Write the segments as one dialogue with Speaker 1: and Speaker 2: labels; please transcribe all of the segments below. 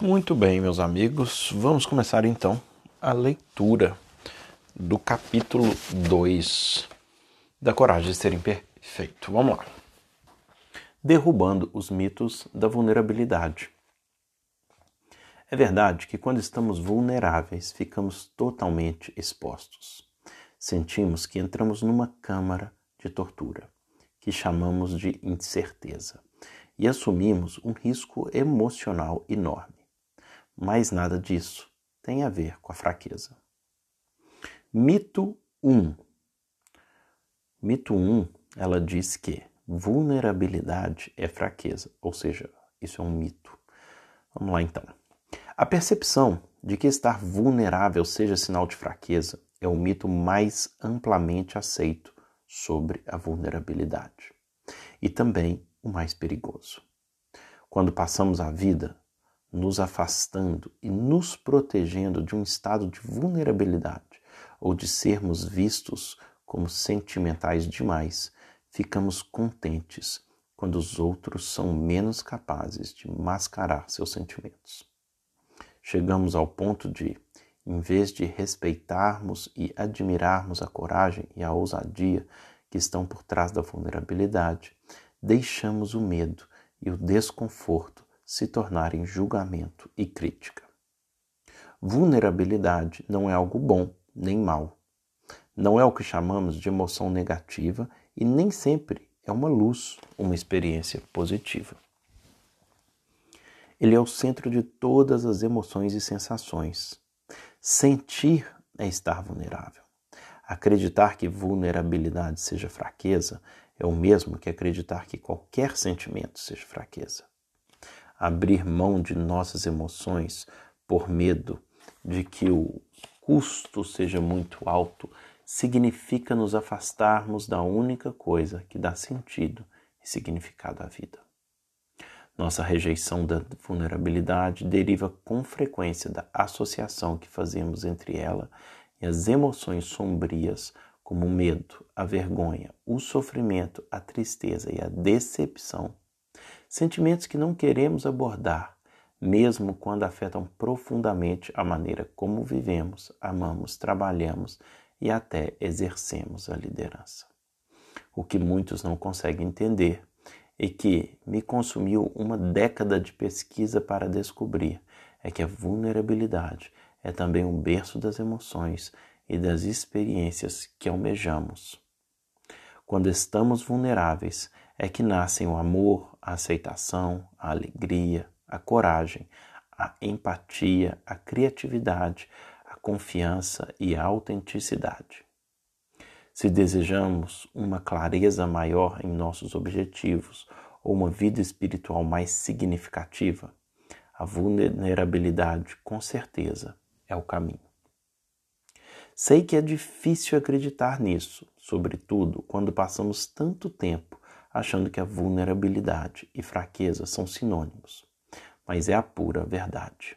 Speaker 1: Muito bem, meus amigos, vamos começar então a leitura do capítulo 2 da Coragem de Ser Imperfeito. Vamos lá. Derrubando os mitos da vulnerabilidade. É verdade que quando estamos vulneráveis, ficamos totalmente expostos. Sentimos que entramos numa câmara de tortura, que chamamos de incerteza, e assumimos um risco emocional enorme. Mas nada disso tem a ver com a fraqueza. Mito 1. Mito 1, ela diz que vulnerabilidade é fraqueza, ou seja, isso é um mito. Vamos lá então. A percepção de que estar vulnerável seja sinal de fraqueza é o mito mais amplamente aceito sobre a vulnerabilidade e também o mais perigoso. Quando passamos a vida nos afastando e nos protegendo de um estado de vulnerabilidade ou de sermos vistos como sentimentais demais, ficamos contentes quando os outros são menos capazes de mascarar seus sentimentos. Chegamos ao ponto de, em vez de respeitarmos e admirarmos a coragem e a ousadia que estão por trás da vulnerabilidade, deixamos o medo e o desconforto se tornarem julgamento e crítica. Vulnerabilidade não é algo bom nem mal. Não é o que chamamos de emoção negativa e nem sempre é uma luz, uma experiência positiva. Ele é o centro de todas as emoções e sensações. Sentir é estar vulnerável. Acreditar que vulnerabilidade seja fraqueza é o mesmo que acreditar que qualquer sentimento seja fraqueza abrir mão de nossas emoções por medo de que o custo seja muito alto, significa nos afastarmos da única coisa que dá sentido e significado à vida. Nossa rejeição da vulnerabilidade deriva com frequência da associação que fazemos entre ela e as emoções sombrias como o medo, a vergonha, o sofrimento, a tristeza e a decepção Sentimentos que não queremos abordar, mesmo quando afetam profundamente a maneira como vivemos, amamos, trabalhamos e até exercemos a liderança. O que muitos não conseguem entender e que me consumiu uma década de pesquisa para descobrir é que a vulnerabilidade é também um berço das emoções e das experiências que almejamos. Quando estamos vulneráveis, é que nascem o amor, a aceitação, a alegria, a coragem, a empatia, a criatividade, a confiança e a autenticidade. Se desejamos uma clareza maior em nossos objetivos ou uma vida espiritual mais significativa, a vulnerabilidade, com certeza, é o caminho. Sei que é difícil acreditar nisso, sobretudo quando passamos tanto tempo achando que a vulnerabilidade e fraqueza são sinônimos, mas é a pura verdade.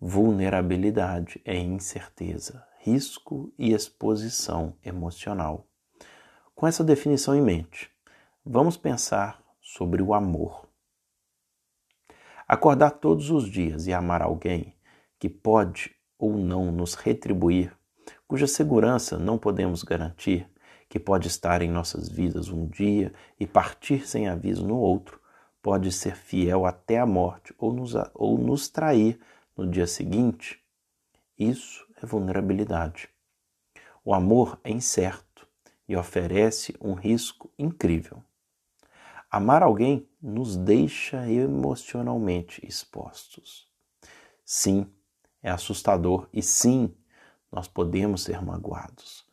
Speaker 1: Vulnerabilidade é incerteza, risco e exposição emocional. Com essa definição em mente, vamos pensar sobre o amor. Acordar todos os dias e amar alguém que pode ou não nos retribuir, cuja segurança não podemos garantir, que pode estar em nossas vidas um dia e partir sem aviso no outro, pode ser fiel até a morte ou nos, ou nos trair no dia seguinte, isso é vulnerabilidade. O amor é incerto e oferece um risco incrível. Amar alguém nos deixa emocionalmente expostos. Sim, é assustador e sim, nós podemos ser magoados.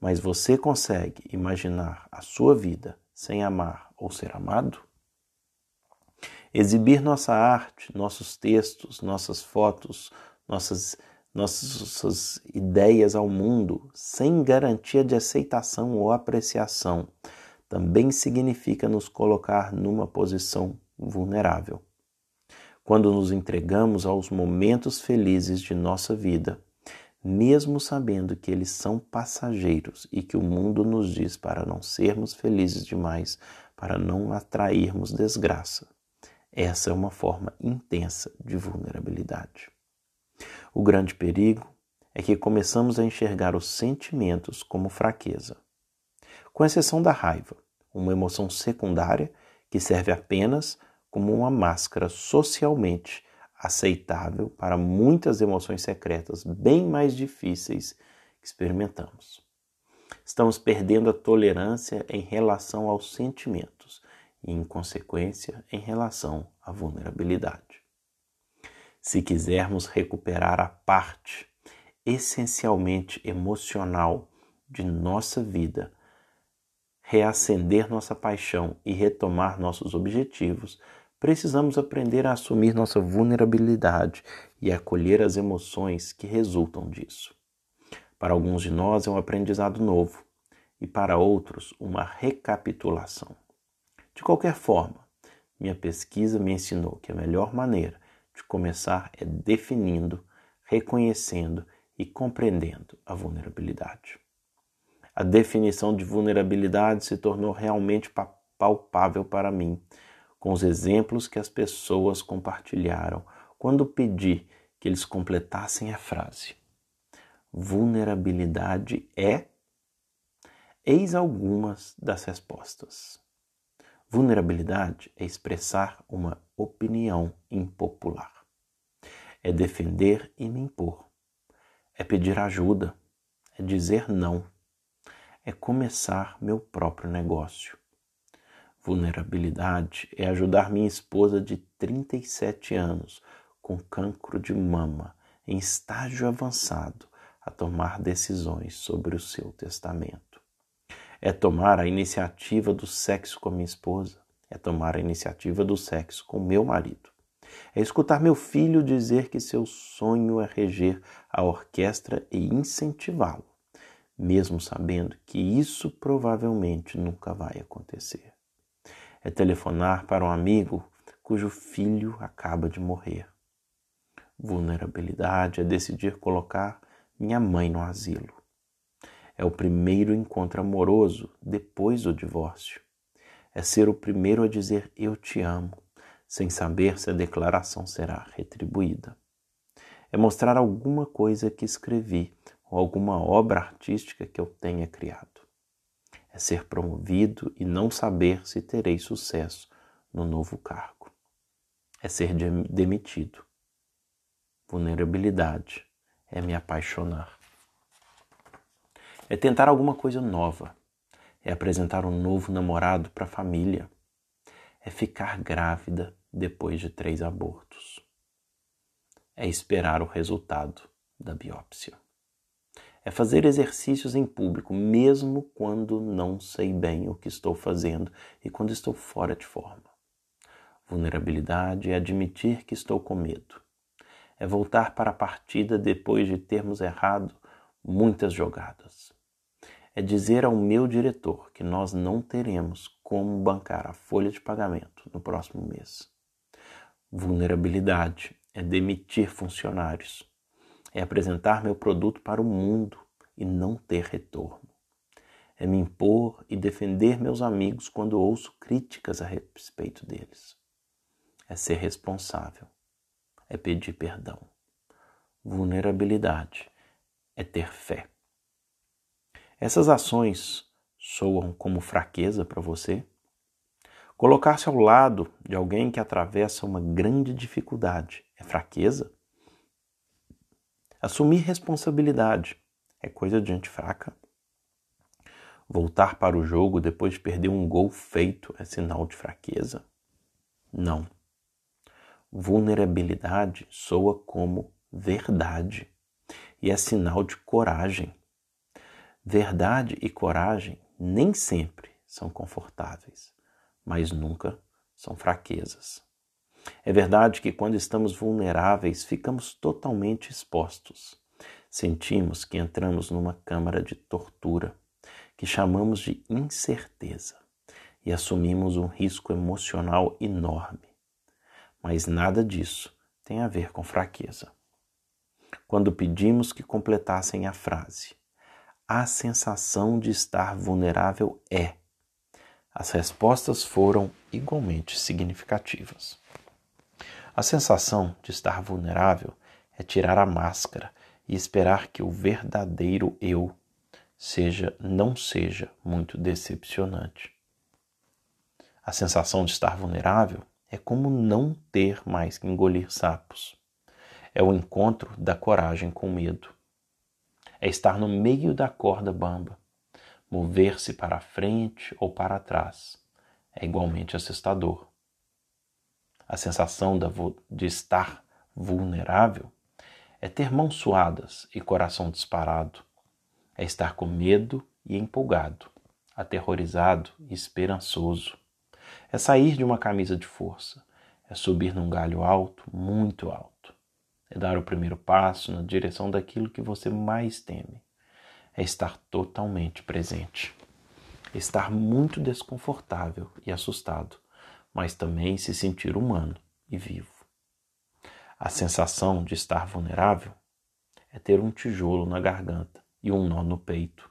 Speaker 1: Mas você consegue imaginar a sua vida sem amar ou ser amado? Exibir nossa arte, nossos textos, nossas fotos, nossas, nossas ideias ao mundo sem garantia de aceitação ou apreciação também significa nos colocar numa posição vulnerável. Quando nos entregamos aos momentos felizes de nossa vida, mesmo sabendo que eles são passageiros e que o mundo nos diz para não sermos felizes demais, para não atrairmos desgraça. Essa é uma forma intensa de vulnerabilidade. O grande perigo é que começamos a enxergar os sentimentos como fraqueza, com exceção da raiva, uma emoção secundária que serve apenas como uma máscara socialmente aceitável para muitas emoções secretas bem mais difíceis que experimentamos. Estamos perdendo a tolerância em relação aos sentimentos e, em consequência, em relação à vulnerabilidade. Se quisermos recuperar a parte essencialmente emocional de nossa vida, reacender nossa paixão e retomar nossos objetivos, precisamos aprender a assumir nossa vulnerabilidade e acolher as emoções que resultam disso. Para alguns de nós é um aprendizado novo e para outros uma recapitulação. De qualquer forma, minha pesquisa me ensinou que a melhor maneira de começar é definindo, reconhecendo e compreendendo a vulnerabilidade. A definição de vulnerabilidade se tornou realmente palpável para mim, com os exemplos que as pessoas compartilharam quando pedi que eles completassem a frase. Vulnerabilidade é. Eis algumas das respostas. Vulnerabilidade é expressar uma opinião impopular. É defender e me impor. É pedir ajuda. É dizer não. É começar meu próprio negócio. Vulnerabilidade é ajudar minha esposa de 37 anos com cancro de mama em estágio avançado a tomar decisões sobre o seu testamento é tomar a iniciativa do sexo com minha esposa, é tomar a iniciativa do sexo com meu marido. É escutar meu filho dizer que seu sonho é reger a orquestra e incentivá-lo, mesmo sabendo que isso provavelmente nunca vai acontecer. É telefonar para um amigo cujo filho acaba de morrer. Vulnerabilidade é decidir colocar minha mãe no asilo. É o primeiro encontro amoroso depois do divórcio. É ser o primeiro a dizer eu te amo, sem saber se a declaração será retribuída. É mostrar alguma coisa que escrevi ou alguma obra artística que eu tenha criado. É ser promovido e não saber se terei sucesso no novo cargo. É ser demitido. Vulnerabilidade é me apaixonar. É tentar alguma coisa nova. É apresentar um novo namorado para a família. É ficar grávida depois de três abortos. É esperar o resultado da biópsia. É fazer exercícios em público, mesmo quando não sei bem o que estou fazendo e quando estou fora de forma. Vulnerabilidade é admitir que estou com medo. É voltar para a partida depois de termos errado muitas jogadas é dizer ao meu diretor que nós não teremos como bancar a folha de pagamento no próximo mês. Vulnerabilidade é demitir funcionários, é apresentar meu produto para o mundo e não ter retorno. É me impor e defender meus amigos quando ouço críticas a respeito deles. É ser responsável, é pedir perdão. Vulnerabilidade é ter fé. Essas ações soam como fraqueza para você? Colocar-se ao lado de alguém que atravessa uma grande dificuldade é fraqueza? Assumir responsabilidade é coisa de gente fraca? Voltar para o jogo depois de perder um gol feito é sinal de fraqueza? Não. Vulnerabilidade soa como verdade e é sinal de coragem. Verdade e coragem nem sempre são confortáveis, mas nunca são fraquezas. É verdade que quando estamos vulneráveis, ficamos totalmente expostos. Sentimos que entramos numa câmara de tortura, que chamamos de incerteza, e assumimos um risco emocional enorme. Mas nada disso tem a ver com fraqueza. Quando pedimos que completassem a frase, a sensação de estar vulnerável é? As respostas foram igualmente significativas. A sensação de estar vulnerável é tirar a máscara e esperar que o verdadeiro eu seja não seja muito decepcionante. A sensação de estar vulnerável é como não ter mais que engolir sapos. É o encontro da coragem com medo. É estar no meio da corda bamba, mover-se para frente ou para trás. É igualmente assustador. A sensação de estar vulnerável é ter mãos suadas e coração disparado. É estar com medo e empolgado, aterrorizado e esperançoso. É sair de uma camisa de força. É subir num galho alto, muito alto. É dar o primeiro passo na direção daquilo que você mais teme. É estar totalmente presente. Estar muito desconfortável e assustado mas também se sentir humano e vivo. A sensação de estar vulnerável é ter um tijolo na garganta e um nó no peito.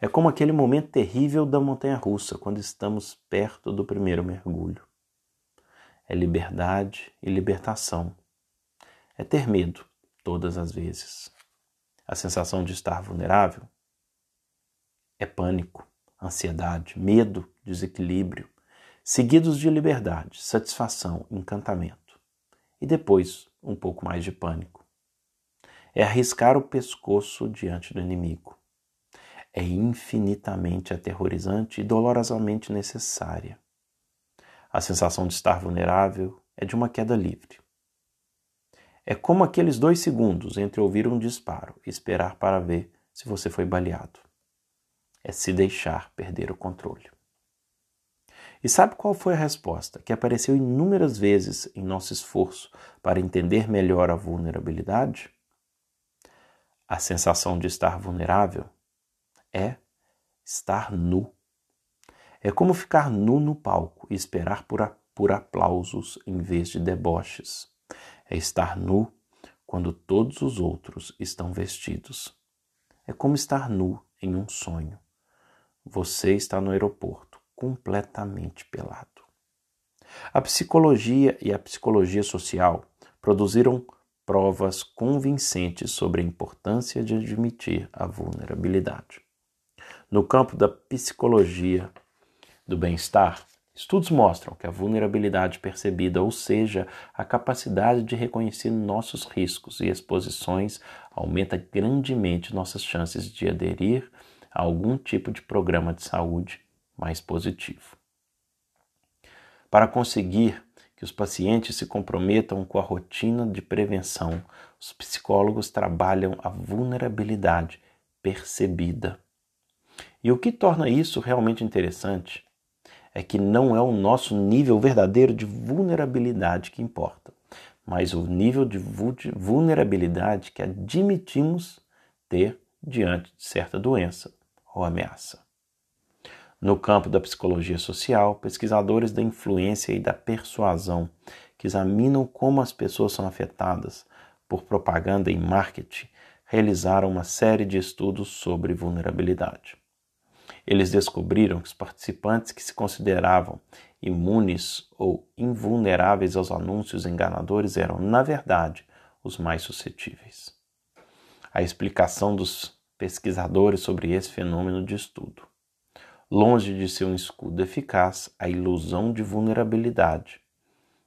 Speaker 1: É como aquele momento terrível da montanha russa, quando estamos perto do primeiro mergulho. É liberdade e libertação. É ter medo todas as vezes. A sensação de estar vulnerável é pânico, ansiedade, medo, desequilíbrio, seguidos de liberdade, satisfação, encantamento. E depois um pouco mais de pânico. É arriscar o pescoço diante do inimigo. É infinitamente aterrorizante e dolorosamente necessária. A sensação de estar vulnerável é de uma queda livre. É como aqueles dois segundos entre ouvir um disparo e esperar para ver se você foi baleado. É se deixar perder o controle. E sabe qual foi a resposta? Que apareceu inúmeras vezes em nosso esforço para entender melhor a vulnerabilidade? A sensação de estar vulnerável é estar nu. É como ficar nu no palco e esperar por, por aplausos em vez de deboches. É estar nu quando todos os outros estão vestidos. É como estar nu em um sonho. Você está no aeroporto completamente pelado. A psicologia e a psicologia social produziram provas convincentes sobre a importância de admitir a vulnerabilidade. No campo da psicologia do bem-estar, estudos mostram que a vulnerabilidade percebida, ou seja, a capacidade de reconhecer nossos riscos e exposições, aumenta grandemente nossas chances de aderir a algum tipo de programa de saúde mais positivo. Para conseguir que os pacientes se comprometam com a rotina de prevenção, os psicólogos trabalham a vulnerabilidade percebida. E o que torna isso realmente interessante é que não é o nosso nível verdadeiro de vulnerabilidade que importa, mas o nível de vulnerabilidade que admitimos ter diante de certa doença ou ameaça. No campo da psicologia social, pesquisadores da influência e da persuasão que examinam como as pessoas são afetadas por propaganda e marketing realizaram uma série de estudos sobre vulnerabilidade. Eles descobriram que os participantes que se consideravam imunes ou invulneráveis aos anúncios enganadores eram, na verdade, os mais suscetíveis. A explicação dos pesquisadores sobre esse fenômeno de estudo longe de ser um escudo eficaz, a ilusão de vulnerabilidade.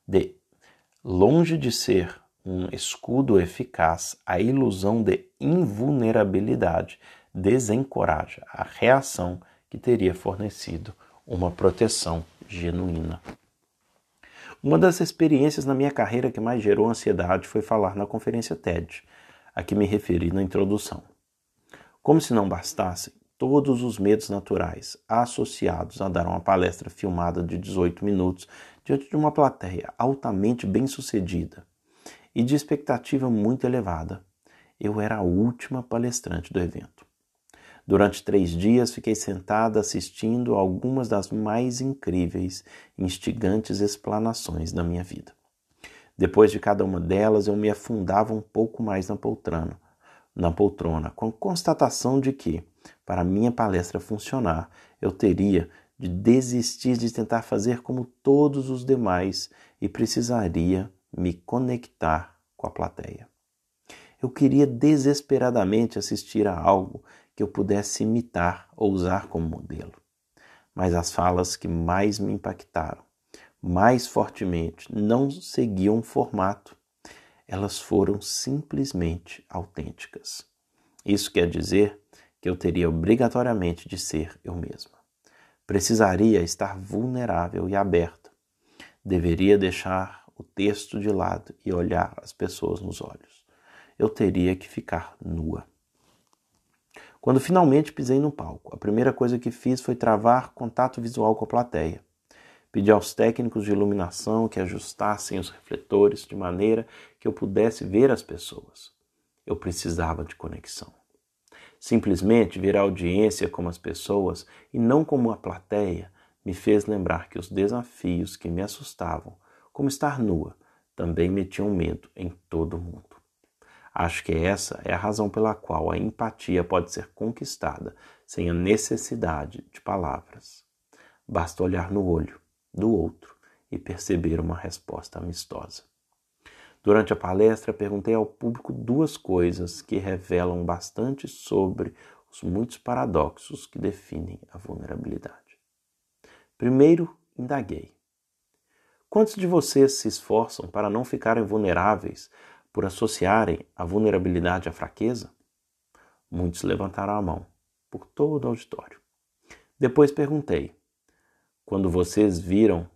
Speaker 1: De, longe de ser um escudo eficaz, a ilusão de invulnerabilidade desencoraja a reação que teria fornecido uma proteção genuína. Uma das experiências na minha carreira que mais gerou ansiedade foi falar na conferência TED, a que me referi na introdução. Como se não bastasse, todos os medos naturais associados a dar uma palestra filmada de 18 minutos diante de uma plateia altamente bem-sucedida e de expectativa muito elevada. Eu era a última palestrante do evento. Durante três dias fiquei sentada assistindo algumas das mais incríveis instigantes explanações da minha vida. Depois de cada uma delas, eu me afundava um pouco mais na poltrona, na poltrona, com a constatação de que, para minha palestra funcionar, eu teria de desistir de tentar fazer como todos os demais e precisaria me conectar com a plateia. Eu queria desesperadamente assistir a algo que eu pudesse imitar ou usar como modelo. Mas as falas que mais me impactaram, mais fortemente, não seguiam um formato. Elas foram simplesmente autênticas. Isso quer dizer que eu teria obrigatoriamente de ser eu mesma. Precisaria estar vulnerável e aberta. Deveria deixar o texto de lado e olhar as pessoas nos olhos. Eu teria que ficar nua. Quando finalmente pisei no palco, a primeira coisa que fiz foi travar contato visual com a plateia. Pedi aos técnicos de iluminação que ajustassem os refletores de maneira que eu pudesse ver as pessoas. Eu precisava de conexão. Simplesmente ver a audiência como as pessoas e não como a plateia me fez lembrar que os desafios que me assustavam como estar nua, também metiam medo em todo mundo. Acho que essa é a razão pela qual a empatia pode ser conquistada sem a necessidade de palavras. Basta olhar no olho do outro e perceber uma resposta amistosa. Durante a palestra, perguntei ao público duas coisas que revelam bastante sobre os muitos paradoxos que definem a vulnerabilidade. Primeiro, indaguei: Quantos de vocês se esforçam para não ficarem vulneráveis por associarem a vulnerabilidade à fraqueza? Muitos levantaram a mão, por todo o auditório. Depois perguntei: quando vocês viram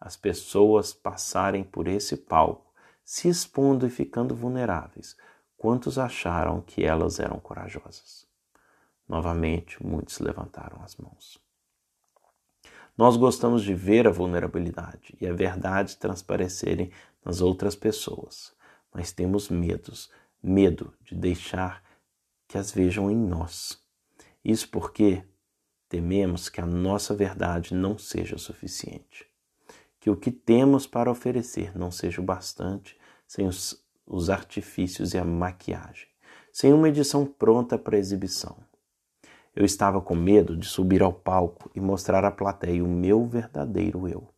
Speaker 1: as pessoas passarem por esse palco, se expondo e ficando vulneráveis, quantos acharam que elas eram corajosas? Novamente, muitos levantaram as mãos. Nós gostamos de ver a vulnerabilidade e a verdade transparecerem nas outras pessoas, mas temos medos, medo de deixar que as vejam em nós. Isso porque tememos que a nossa verdade não seja suficiente, que o que temos para oferecer não seja o bastante sem os, os artifícios e a maquiagem, sem uma edição pronta para exibição. Eu estava com medo de subir ao palco e mostrar à plateia o meu verdadeiro eu.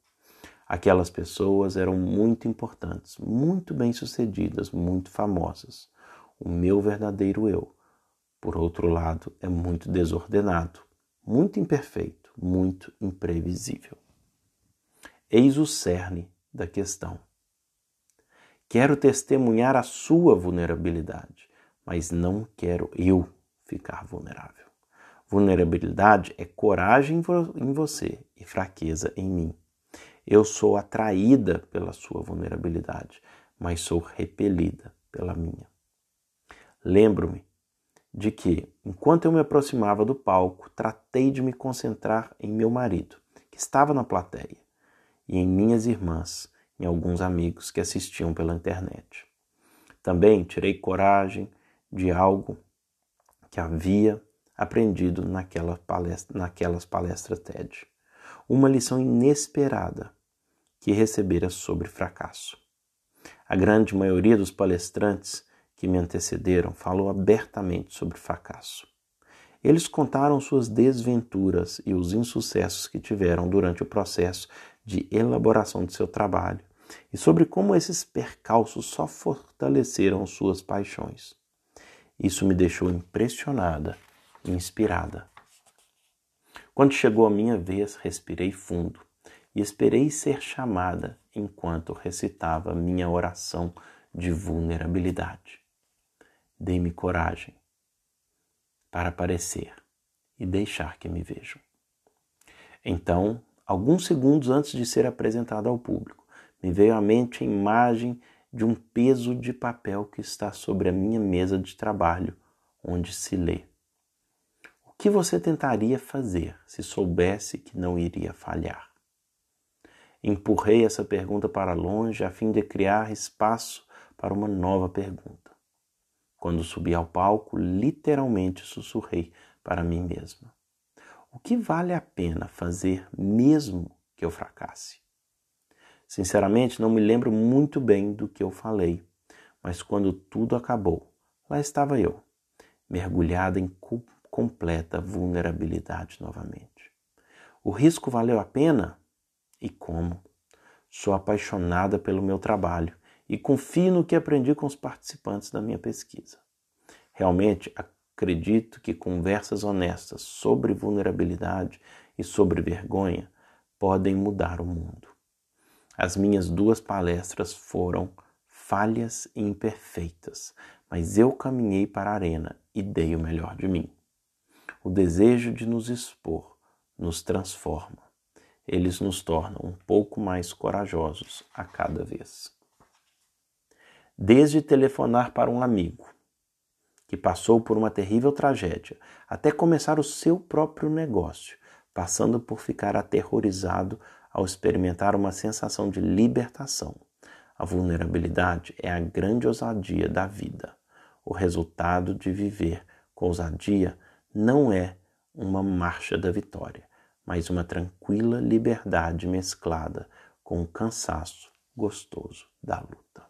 Speaker 1: Aquelas pessoas eram muito importantes, muito bem-sucedidas, muito famosas. O meu verdadeiro eu, por outro lado, é muito desordenado, muito imperfeito, muito imprevisível. Eis o cerne da questão. Quero testemunhar a sua vulnerabilidade, mas não quero eu ficar vulnerável. Vulnerabilidade é coragem em você e fraqueza em mim. Eu sou atraída pela sua vulnerabilidade, mas sou repelida pela minha. Lembro-me de que, enquanto eu me aproximava do palco, tratei de me concentrar em meu marido, que estava na plateia, e em minhas irmãs, em alguns amigos que assistiam pela internet. Também tirei coragem de algo que havia aprendido naquela palestra, naquelas palestras TED. Uma lição inesperada que recebera sobre fracasso. A grande maioria dos palestrantes que me antecederam falou abertamente sobre fracasso. Eles contaram suas desventuras e os insucessos que tiveram durante o processo de elaboração de seu trabalho e sobre como esses percalços só fortaleceram suas paixões. Isso me deixou impressionada inspirada. Quando chegou a minha vez, respirei fundo e esperei ser chamada enquanto recitava minha oração de vulnerabilidade. Dei-me coragem para aparecer e deixar que me vejam. Então, alguns segundos antes de ser apresentado ao público, me veio à mente a imagem de um peso de papel que está sobre a minha mesa de trabalho, onde se lê que você tentaria fazer se soubesse que não iria falhar? Empurrei essa pergunta para longe a fim de criar espaço para uma nova pergunta. Quando subi ao palco, literalmente sussurrei para mim mesma: O que vale a pena fazer mesmo que eu fracasse? Sinceramente, não me lembro muito bem do que eu falei, mas quando tudo acabou, lá estava eu, mergulhada em completa vulnerabilidade novamente. O risco valeu a pena? E como? Sou apaixonada pelo meu trabalho e confio no que aprendi com os participantes da minha pesquisa. Realmente acredito que conversas honestas sobre vulnerabilidade e sobre vergonha podem mudar o mundo. As minhas duas palestras foram falhas e imperfeitas, mas eu caminhei para a arena e dei o melhor de mim. O desejo de nos expor nos transforma. Eles nos tornam um pouco mais corajosos a cada vez. Desde telefonar para um amigo que passou por uma terrível tragédia, até começar o seu próprio negócio, passando por ficar aterrorizado ao experimentar uma sensação de libertação. A vulnerabilidade é a grande ousadia da vida. O resultado de viver com ousadia não é uma marcha da vitória, mas uma tranquila liberdade mesclada com o cansaço gostoso da luta.